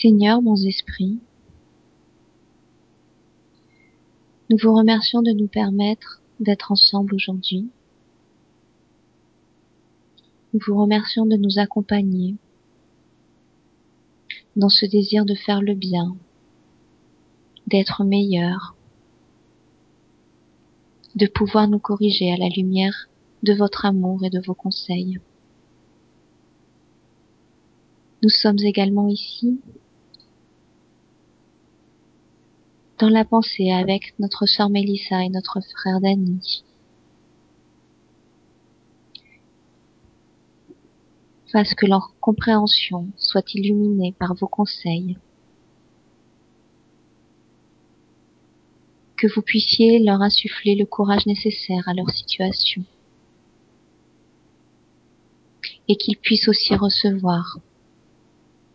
Seigneur, bons esprits, nous vous remercions de nous permettre d'être ensemble aujourd'hui. Nous vous remercions de nous accompagner dans ce désir de faire le bien, d'être meilleur, de pouvoir nous corriger à la lumière de votre amour et de vos conseils. Nous sommes également ici dans la pensée avec notre sœur Mélissa et notre frère Danny. Fasse que leur compréhension soit illuminée par vos conseils. Que vous puissiez leur insuffler le courage nécessaire à leur situation. Et qu'ils puissent aussi recevoir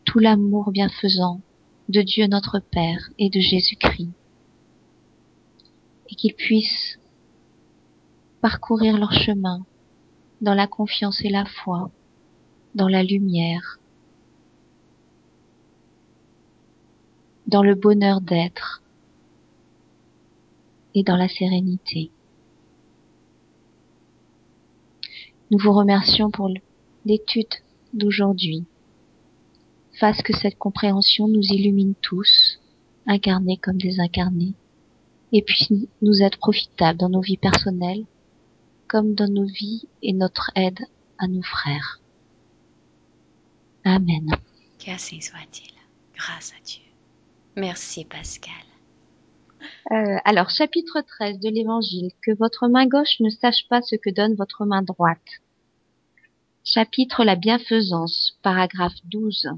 tout l'amour bienfaisant de Dieu notre Père et de Jésus-Christ, et qu'ils puissent parcourir leur chemin dans la confiance et la foi, dans la lumière, dans le bonheur d'être et dans la sérénité. Nous vous remercions pour l'étude d'aujourd'hui fasse que cette compréhension nous illumine tous, incarnés comme désincarnés, et puisse nous être profitable dans nos vies personnelles, comme dans nos vies et notre aide à nos frères. Amen. Qu'ainsi soit-il, grâce à Dieu. Merci Pascal. Euh, alors, chapitre 13 de l'Évangile. Que votre main gauche ne sache pas ce que donne votre main droite. Chapitre La bienfaisance, paragraphe 12.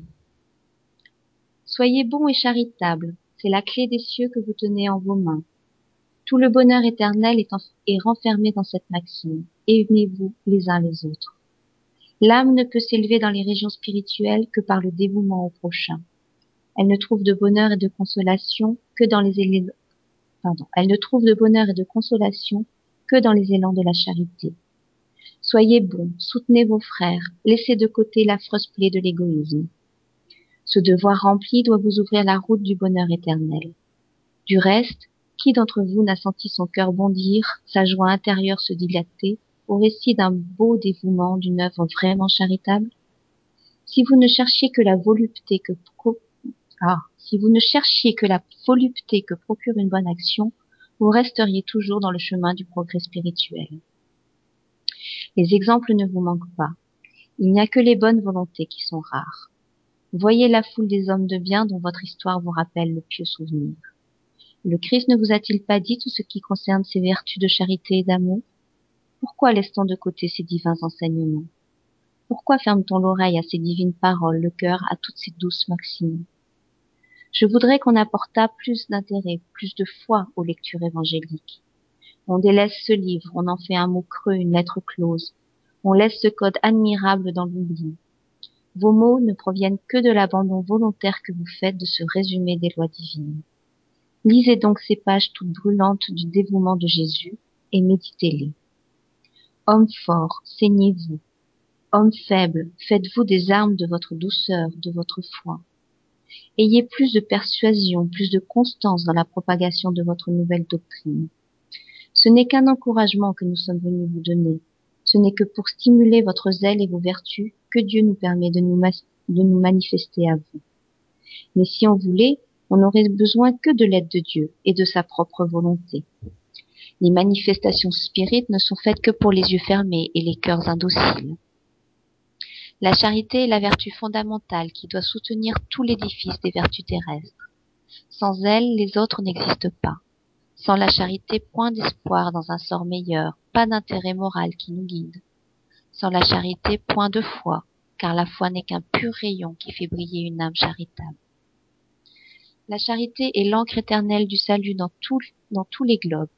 Soyez bons et charitables, c'est la clé des cieux que vous tenez en vos mains. Tout le bonheur éternel est, renfermé dans cette maxime. Aimez-vous les uns les autres. L'âme ne peut s'élever dans les régions spirituelles que par le dévouement au prochain. Elle ne trouve de bonheur et de consolation que dans les élans, elle ne trouve de bonheur et de consolation que dans les élans de la charité. Soyez bons, soutenez vos frères, laissez de côté l'affreuse plaie de l'égoïsme. Ce devoir rempli doit vous ouvrir la route du bonheur éternel. Du reste, qui d'entre vous n'a senti son cœur bondir, sa joie intérieure se dilater, au récit d'un beau dévouement d'une œuvre vraiment charitable? Si vous ne cherchiez que la volupté que ah, si vous ne cherchiez que la volupté que procure une bonne action, vous resteriez toujours dans le chemin du progrès spirituel. Les exemples ne vous manquent pas. Il n'y a que les bonnes volontés qui sont rares. Voyez la foule des hommes de bien dont votre histoire vous rappelle le pieux souvenir. Le Christ ne vous a-t-il pas dit tout ce qui concerne ses vertus de charité et d'amour? Pourquoi laisse-t-on de côté ces divins enseignements? Pourquoi ferme-t-on l'oreille à ces divines paroles, le cœur à toutes ces douces maximes? Je voudrais qu'on apportât plus d'intérêt, plus de foi aux lectures évangéliques. On délaisse ce livre, on en fait un mot creux, une lettre close. On laisse ce code admirable dans l'oubli. Vos mots ne proviennent que de l'abandon volontaire que vous faites de ce résumé des lois divines. Lisez donc ces pages toutes brûlantes du dévouement de Jésus et méditez-les. Homme fort, saignez-vous. Homme faible, faites-vous des armes de votre douceur, de votre foi. Ayez plus de persuasion, plus de constance dans la propagation de votre nouvelle doctrine. Ce n'est qu'un encouragement que nous sommes venus vous donner. Ce n'est que pour stimuler votre zèle et vos vertus que Dieu nous permet de nous, manifester à vous. Mais si on voulait, on n'aurait besoin que de l'aide de Dieu et de sa propre volonté. Les manifestations spirites ne sont faites que pour les yeux fermés et les cœurs indociles. La charité est la vertu fondamentale qui doit soutenir tout l'édifice des vertus terrestres. Sans elle, les autres n'existent pas. Sans la charité, point d'espoir dans un sort meilleur, pas d'intérêt moral qui nous guide. Sans la charité, point de foi, car la foi n'est qu'un pur rayon qui fait briller une âme charitable. La charité est l'encre éternelle du salut dans, tous les globes.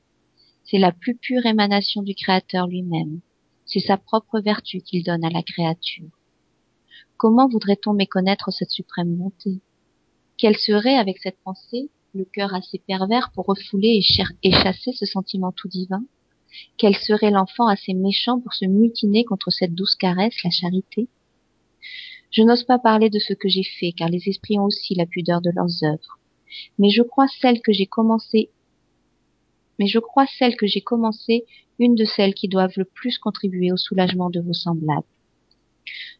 C'est la plus pure émanation du Créateur lui-même. C'est sa propre vertu qu'il donne à la créature. Comment voudrait-on méconnaître cette suprême bonté? Quel serait, avec cette pensée, le cœur assez pervers pour refouler et chasser ce sentiment tout divin quel serait l'enfant assez méchant pour se mutiner contre cette douce caresse, la charité? Je n'ose pas parler de ce que j'ai fait, car les esprits ont aussi la pudeur de leurs œuvres. Mais je crois celle que j'ai commencé mais je crois celle que j'ai commencé une de celles qui doivent le plus contribuer au soulagement de vos semblables.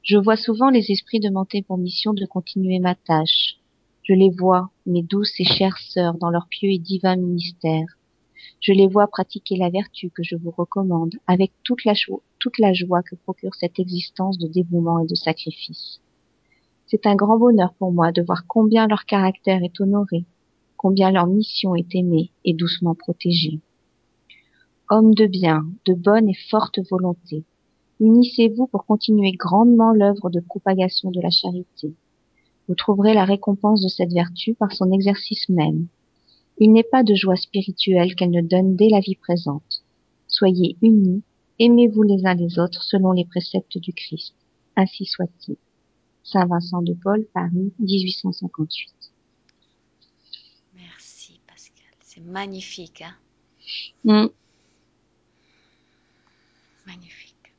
Je vois souvent les esprits demander pour mission de continuer ma tâche. Je les vois, mes douces et chères sœurs, dans leur pieux et divin ministère. Je les vois pratiquer la vertu que je vous recommande, avec toute la, joie que procure cette existence de dévouement et de sacrifice. C'est un grand bonheur pour moi de voir combien leur caractère est honoré, combien leur mission est aimée et doucement protégée. Hommes de bien, de bonne et forte volonté, unissez-vous pour continuer grandement l'œuvre de propagation de la charité. Vous trouverez la récompense de cette vertu par son exercice même. Il n'est pas de joie spirituelle qu'elle ne donne dès la vie présente. Soyez unis, aimez-vous les uns les autres selon les préceptes du Christ. Ainsi soit-il. Saint Vincent de Paul, Paris, 1858. C'est magnifique. Hein? Mm. Magnifique.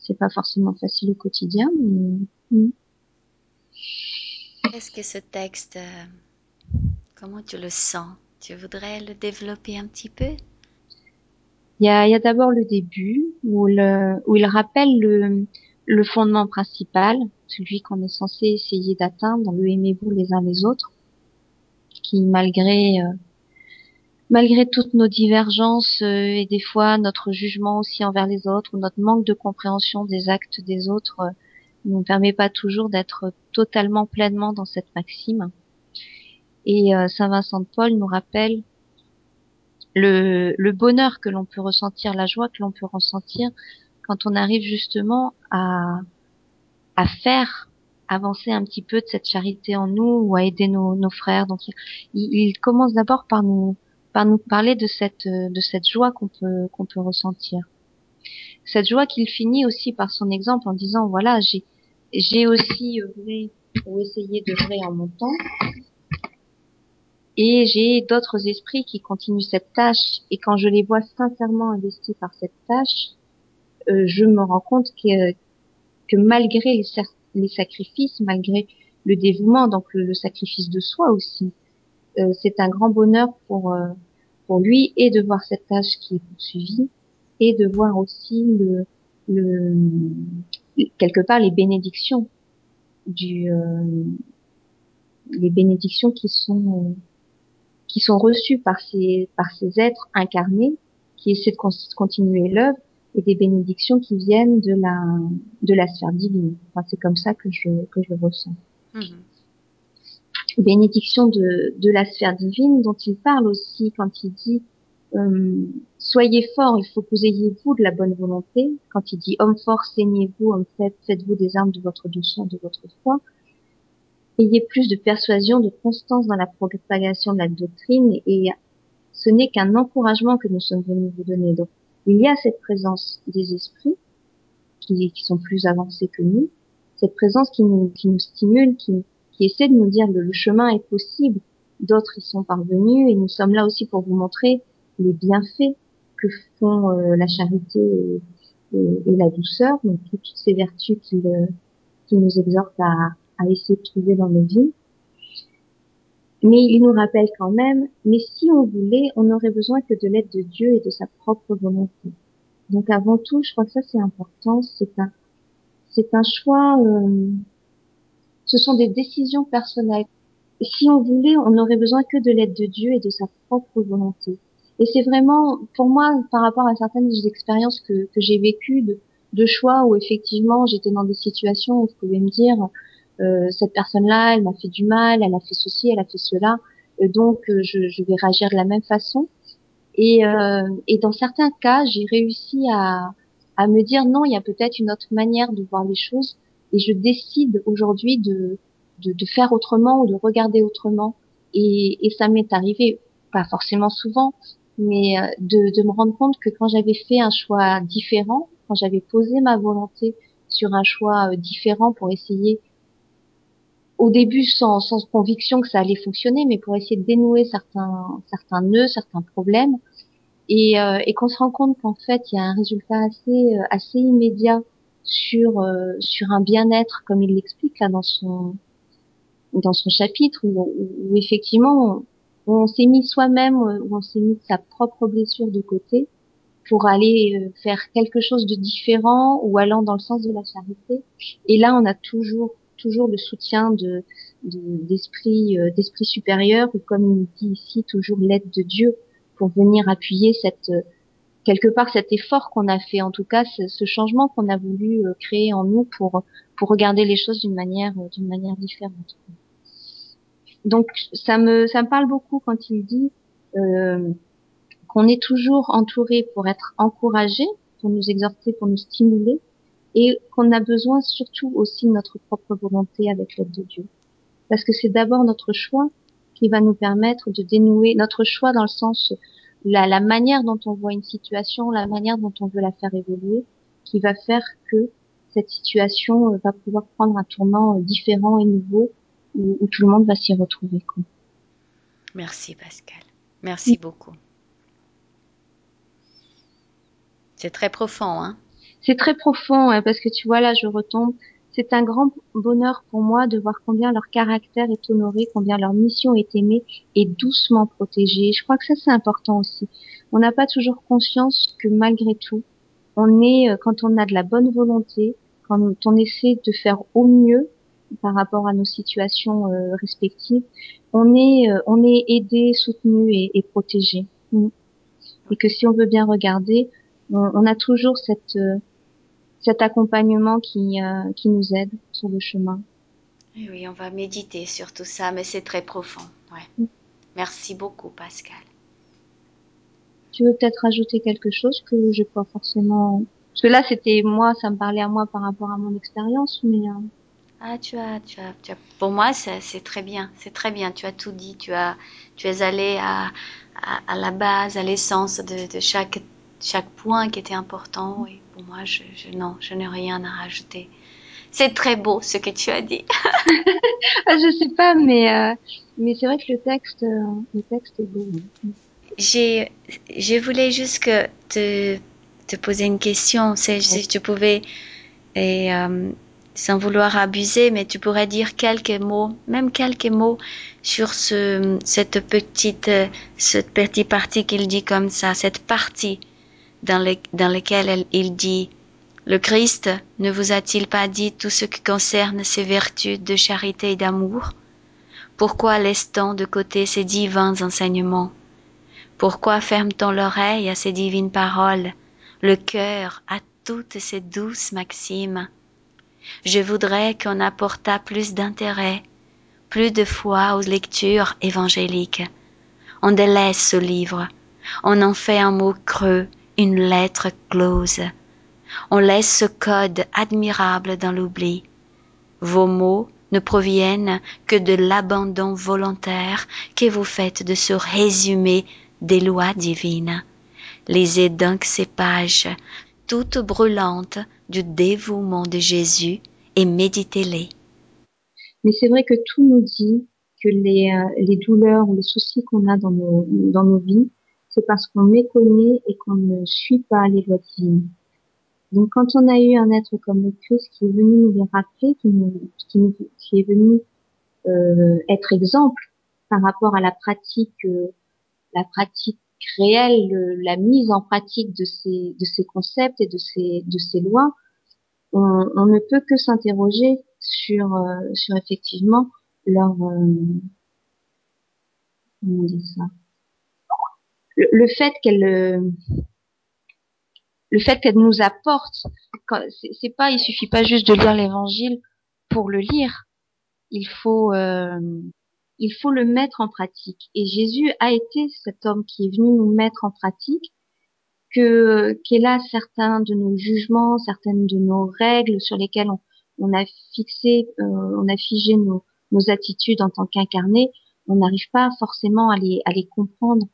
C'est pas forcément facile au quotidien, mais. Mm. Est-ce que ce texte, euh, comment tu le sens? Tu voudrais le développer un petit peu? Il y a, d'abord le début où, il rappelle le, fondement principal, celui qu'on est censé essayer d'atteindre, le aimez-vous les uns les autres qui malgré euh, toutes nos divergences euh, et des fois notre jugement aussi envers les autres ou notre manque de compréhension des actes des autres nous permet pas toujours d'être totalement pleinement dans cette maxime. Et Saint Vincent de Paul nous rappelle le, le bonheur que l'on peut ressentir, la joie que l'on peut ressentir quand on arrive justement à, à faire avancer un petit peu de cette charité en nous ou à aider nos, nos frères. Donc il, il commence d'abord par nous par nous parler de cette de cette joie qu'on peut qu'on peut ressentir. Cette joie qu'il finit aussi par son exemple en disant voilà j'ai j'ai aussi œuvré ou essayé d'œuvrer en mon temps et j'ai d'autres esprits qui continuent cette tâche et quand je les vois sincèrement investis par cette tâche, euh, je me rends compte que que malgré les, les sacrifices, malgré le dévouement, donc le, sacrifice de soi aussi. Euh, c'est un grand bonheur pour euh, pour lui et de voir cette tâche qui est poursuivie et de voir aussi le, le quelque part les bénédictions du euh, les bénédictions qui sont qui sont reçues par ces par ces êtres incarnés qui essaient de continuer l'œuvre et des bénédictions qui viennent de la de la sphère divine. Enfin, c'est comme ça que je que je le ressens. Mmh. Bénédiction de de la sphère divine dont il parle aussi quand il dit euh, soyez forts, il faut que vous ayez vous de la bonne volonté. Quand il dit homme fort, saignez-vous, homme faible, faites-vous des armes de votre douceur, de votre foi. Ayez plus de persuasion, de constance dans la propagation de la doctrine et ce n'est qu'un encouragement que nous sommes venus vous donner. Donc, il y a cette présence des esprits qui, sont plus avancés que nous, cette présence qui nous, stimule, qui essaie de nous dire que le chemin est possible, d'autres y sont parvenus et nous sommes là aussi pour vous montrer les bienfaits que font euh, la charité et, la douceur, donc toutes ces vertus qui, qui nous exhortent à, essayer de trouver dans nos vies. Mais il nous rappelle quand même, mais si on voulait, on n'aurait besoin que de l'aide de Dieu et de sa propre volonté. Donc avant tout, je crois que ça c'est important, c'est un, c'est un choix, euh, ce sont des décisions personnelles. Si on voulait, on n'aurait besoin que de l'aide de Dieu et de sa propre volonté. Et c'est vraiment, pour moi, par rapport à certaines expériences que, que j'ai vécues, de, de choix où effectivement j'étais dans des situations où je pouvais me dire, euh, cette personne-là, elle m'a fait du mal, elle a fait ceci, elle a fait cela, euh, donc euh, je, je, vais réagir de la même façon. Et, et dans certains cas, j'ai réussi à, à me dire non, il y a peut-être une autre manière de voir les choses, et je décide aujourd'hui de, de, de, faire autrement ou de regarder autrement. Et, et ça m'est arrivé, pas forcément souvent, mais de, de me rendre compte que quand j'avais fait un choix différent, quand j'avais posé ma volonté sur un choix différent pour essayer au début sans, sans conviction que ça allait fonctionner, mais pour essayer de dénouer certains, certains nœuds, certains problèmes, et, euh, et qu'on se rend compte qu'en fait il y a un résultat assez, euh, assez immédiat sur sur un bien-être comme il l'explique là dans son dans son chapitre où, où, effectivement on, s'est mis soi-même où on s'est mis sa propre blessure de côté pour aller faire quelque chose de différent ou allant dans le sens de la charité et là on a toujours toujours le soutien de d'esprit de, d'esprit supérieur ou comme il dit ici toujours l'aide de Dieu pour venir appuyer cette quelque part cet effort qu'on a fait, en tout cas ce, changement qu'on a voulu euh, créer en nous pour regarder les choses d'une manière euh, d'une manière différente. Donc ça me ça me parle beaucoup quand il dit euh, qu'on est toujours entouré pour être encouragé, pour nous exhorter, pour nous stimuler, et qu'on a besoin surtout aussi de notre propre volonté avec l'aide de Dieu. Parce que c'est d'abord notre choix qui va nous permettre de dénouer notre choix dans le sens la, la manière dont on voit une situation, la manière dont on veut la faire évoluer, qui va faire que cette situation euh, va pouvoir prendre un tournant euh, différent et nouveau où, où tout le monde va s'y retrouver. Quoi. Merci Pascal. Merci beaucoup. C'est très profond, hein C'est très profond, hein, parce que tu vois là, je retombe c'est un grand bonheur pour moi de voir combien leur caractère est honoré, combien leur mission est aimée et doucement protégée. Je crois que ça c'est important aussi. On n'a pas toujours conscience que malgré tout, on est, euh, quand on a de la bonne volonté, quand on essaie de faire au mieux par rapport à nos situations euh, respectives, on est, euh, on est aidé, soutenu et, et, protégé. Mm. Et que si on veut bien regarder, on, on a toujours cette cet accompagnement qui, euh, qui nous aide sur le chemin. Oui, on va méditer sur tout ça, mais c'est très profond. Ouais. Mm. Merci beaucoup, Pascal. Tu veux peut-être rajouter quelque chose que je pas forcément. Parce que là, c'était moi, ça me parlait à moi par rapport à mon expérience, mais. Euh... Ah, tu as, tu as, tu as, Pour moi, c'est très bien, c'est très bien. Tu as tout dit. Tu as, tu es allé à, à, à la base, à l'essence de, de chaque, chaque point qui était important. Oui moi, je, je non, je n'ai rien à rajouter. C'est très beau ce que tu as dit. Ah, je sais pas, mais euh, mais c'est vrai que le texte, euh, le texte est beau. J'ai, je voulais juste que te, te poser une question. C'est ouais. si tu pouvais et euh, sans vouloir abuser, mais tu pourrais dire quelques mots, même quelques mots sur ce, cette petite, cette petite partie qu'il dit comme ça, cette partie dans, lesquels il dit Le Christ ne vous a-t-il pas dit tout ce qui concerne ses vertus de charité et d'amour? Pourquoi laisse-t-on de côté ces divins enseignements? Pourquoi ferme-t-on l'oreille à ces divines paroles, le cœur à toutes ces douces maximes Je voudrais qu'on apportât plus d'intérêt, plus de foi aux lectures évangéliques. On délaisse ce livre, on en fait un mot creux, une lettre close. On laisse ce code admirable dans l'oubli. Vos mots ne proviennent que de l'abandon volontaire que vous faites de ce résumé des lois divines. Lisez donc ces pages, toutes brûlantes du dévouement de Jésus, et méditez-les. Mais c'est vrai que tout nous dit que les, euh, les douleurs ou les soucis qu'on a dans nos, dans nos vies, c'est parce qu'on méconnaît et qu'on ne suit pas les lois divines. Donc quand on a eu un être comme le Christ qui est venu nous les rappeler, qui, nous, qui, qui est venu euh, être exemple par rapport à la pratique, euh, la pratique réelle, le, la mise en pratique de ces, de ces concepts et de ces, de ces lois, on, on ne peut que s'interroger sur, euh, sur effectivement leur, euh, comment dire ça, le, fait qu'elle le fait qu'elle nous apporte c'est pas il suffit pas juste de lire l'évangile pour le lire. Il faut euh, il faut le mettre en pratique et Jésus a été cet homme qui est venu nous mettre en pratique que qu'est là certains de nos jugements certaines de nos règles sur lesquelles on, a fixé euh, on a figé nos, nos attitudes en tant qu'incarnés on n'arrive pas forcément à les à les comprendre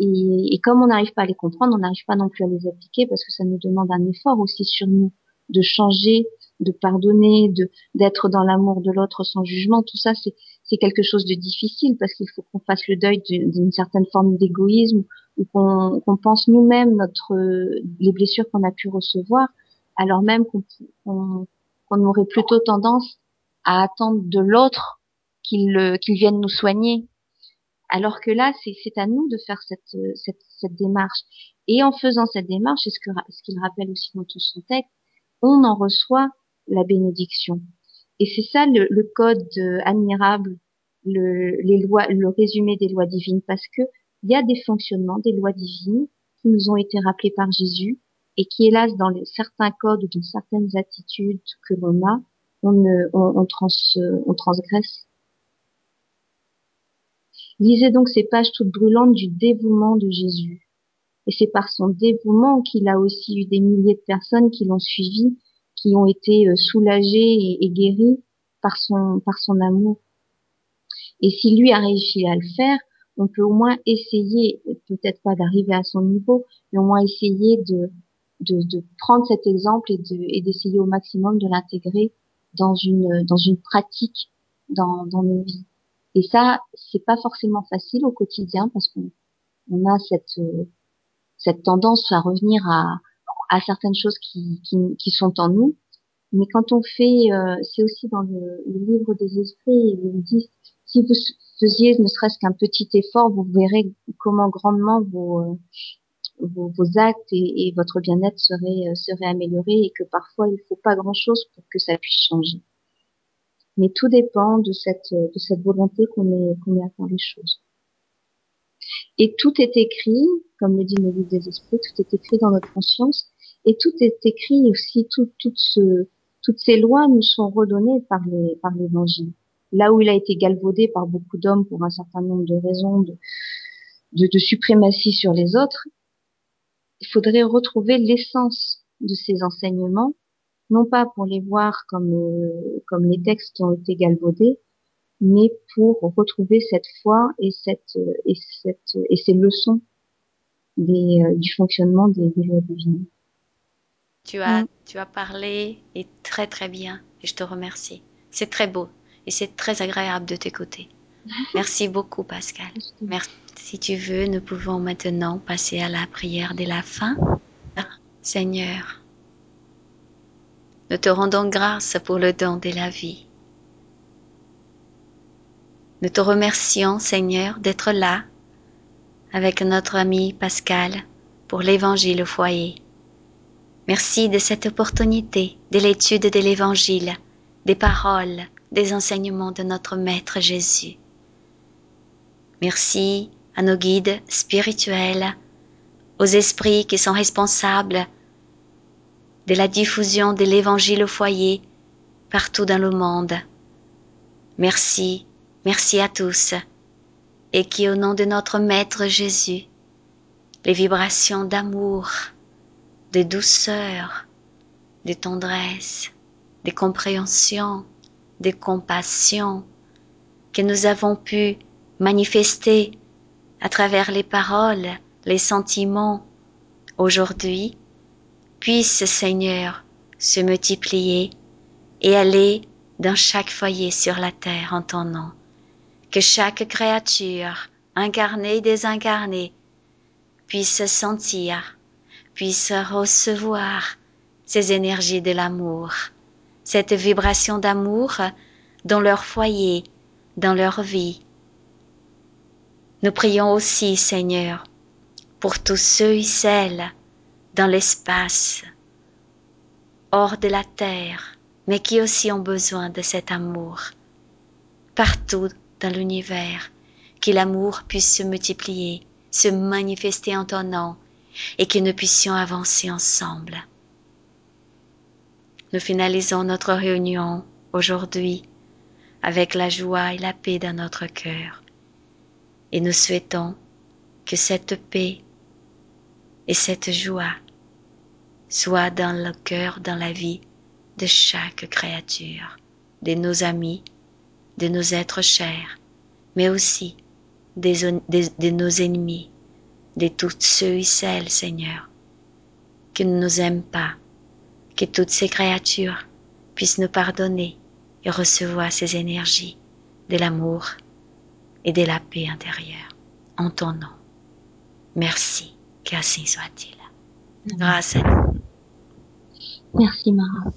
et, et comme on n'arrive pas à les comprendre, on n'arrive pas non plus à les appliquer parce que ça nous demande un effort aussi sur nous de changer, de pardonner, de d'être dans l'amour de l'autre sans jugement. Tout ça, c'est c'est quelque chose de difficile parce qu'il faut qu'on fasse le deuil d'une certaine forme d'égoïsme ou qu'on qu pense nous-mêmes notre les blessures qu'on a pu recevoir alors même qu'on aurait plutôt tendance à attendre de l'autre qu'il vienne nous soigner. Alors que là, c'est à nous de faire cette, démarche. Et en faisant cette démarche, c'est ce ce qu'il rappelle aussi dans tout son texte, on en reçoit la bénédiction. Et c'est ça le, code admirable, le, les lois, le résumé des lois divines, parce que il y a des fonctionnements des lois divines qui nous ont été rappelés par Jésus et qui, hélas, dans certains codes ou dans certaines attitudes que l'on a, trans, on transgresse. Lisez donc ces pages toutes brûlantes du dévouement de Jésus. Et c'est par son dévouement qu'il a aussi eu des milliers de personnes qui l'ont suivi, qui ont été euh, soulagées et, guéries par son, par son amour. Et si lui a réussi à le faire, on peut au moins essayer, peut-être pas d'arriver à son niveau, mais au moins essayer de, de, de prendre cet exemple et, de, et d'essayer au maximum de l'intégrer dans une, dans une pratique dans, dans nos vies. Et ça, c'est pas forcément facile au quotidien parce qu'on on a cette, cette tendance à revenir à, à certaines choses qui, qui, qui sont en nous. Mais quand on fait, euh, c'est aussi dans le, le, livre des esprits, ils disent, si vous faisiez ne serait-ce qu'un petit effort, vous verrez comment grandement vos, euh, vos, actes et, et votre bien-être seraient, euh, seraient améliorés et que parfois il ne faut pas grand-chose pour que ça puisse changer. Mais tout dépend de cette, de cette volonté qu'on ait, qu'on ait à faire les choses. Et tout est écrit, comme le dit le livre des esprits, tout est écrit dans notre conscience et tout est écrit aussi, toutes ces lois nous sont redonnées par les, par l'évangile là où il a été galvaudé par beaucoup d'hommes pour un certain nombre de raisons de, suprématie sur les autres, il faudrait retrouver l'essence de ces enseignements, non pas pour les voir comme, euh, les textes qui ont été galvaudés, mais pour retrouver cette foi et ces leçons euh, du fonctionnement des, des lois divines. Tu as, mm. tu as parlé et très très bien et je te remercie. C'est très beau et c'est très agréable de t'écouter. Merci beaucoup, Pascal. Merci. Si tu veux, nous pouvons maintenant passer à la prière de la fin. Seigneur, nous te rendons grâce pour le don de la vie. Nous te remercions, Seigneur, d'être là avec notre ami Pascal pour l'évangile au foyer. Merci de cette opportunité de l'étude de l'évangile, des paroles des enseignements de notre Maître Jésus. Merci à nos guides spirituels, aux esprits qui sont responsables de la diffusion de l'Évangile au foyer partout dans le monde. Merci, merci à tous, et qui au nom de notre Maître Jésus, les vibrations d'amour, de douceur, de tendresse, de compréhension, de compassion que nous avons pu manifester à travers les paroles, les sentiments aujourd'hui, puisse, Seigneur, se multiplier et aller dans chaque foyer sur la terre en ton nom. Que chaque créature, incarnée et désincarnée, puisse sentir, puisse recevoir ces énergies de l'amour cette vibration d'amour dans leur foyer, dans leur vie. Nous prions aussi, Seigneur, pour tous ceux et celles dans l'espace, hors de la terre, mais qui aussi ont besoin de cet amour. Partout dans l'univers, que l'amour puisse se multiplier, se manifester en ton nom, et que nous puissions avancer ensemble. Nous finalisons notre réunion aujourd'hui avec la joie et la paix dans notre cœur. Et nous souhaitons que cette paix et cette joie soient dans le cœur, dans la vie de chaque créature, de nos amis, de nos êtres chers, mais aussi de, nos ennemis, de tous ceux et celles, Seigneur, qui ne nous aiment pas, que toutes ces créatures puissent nous pardonner et recevoir ces énergies de l'amour et de la paix intérieure en ton nom. Merci, qu'ainsi soit-il. Grâce à nous. Merci Mara.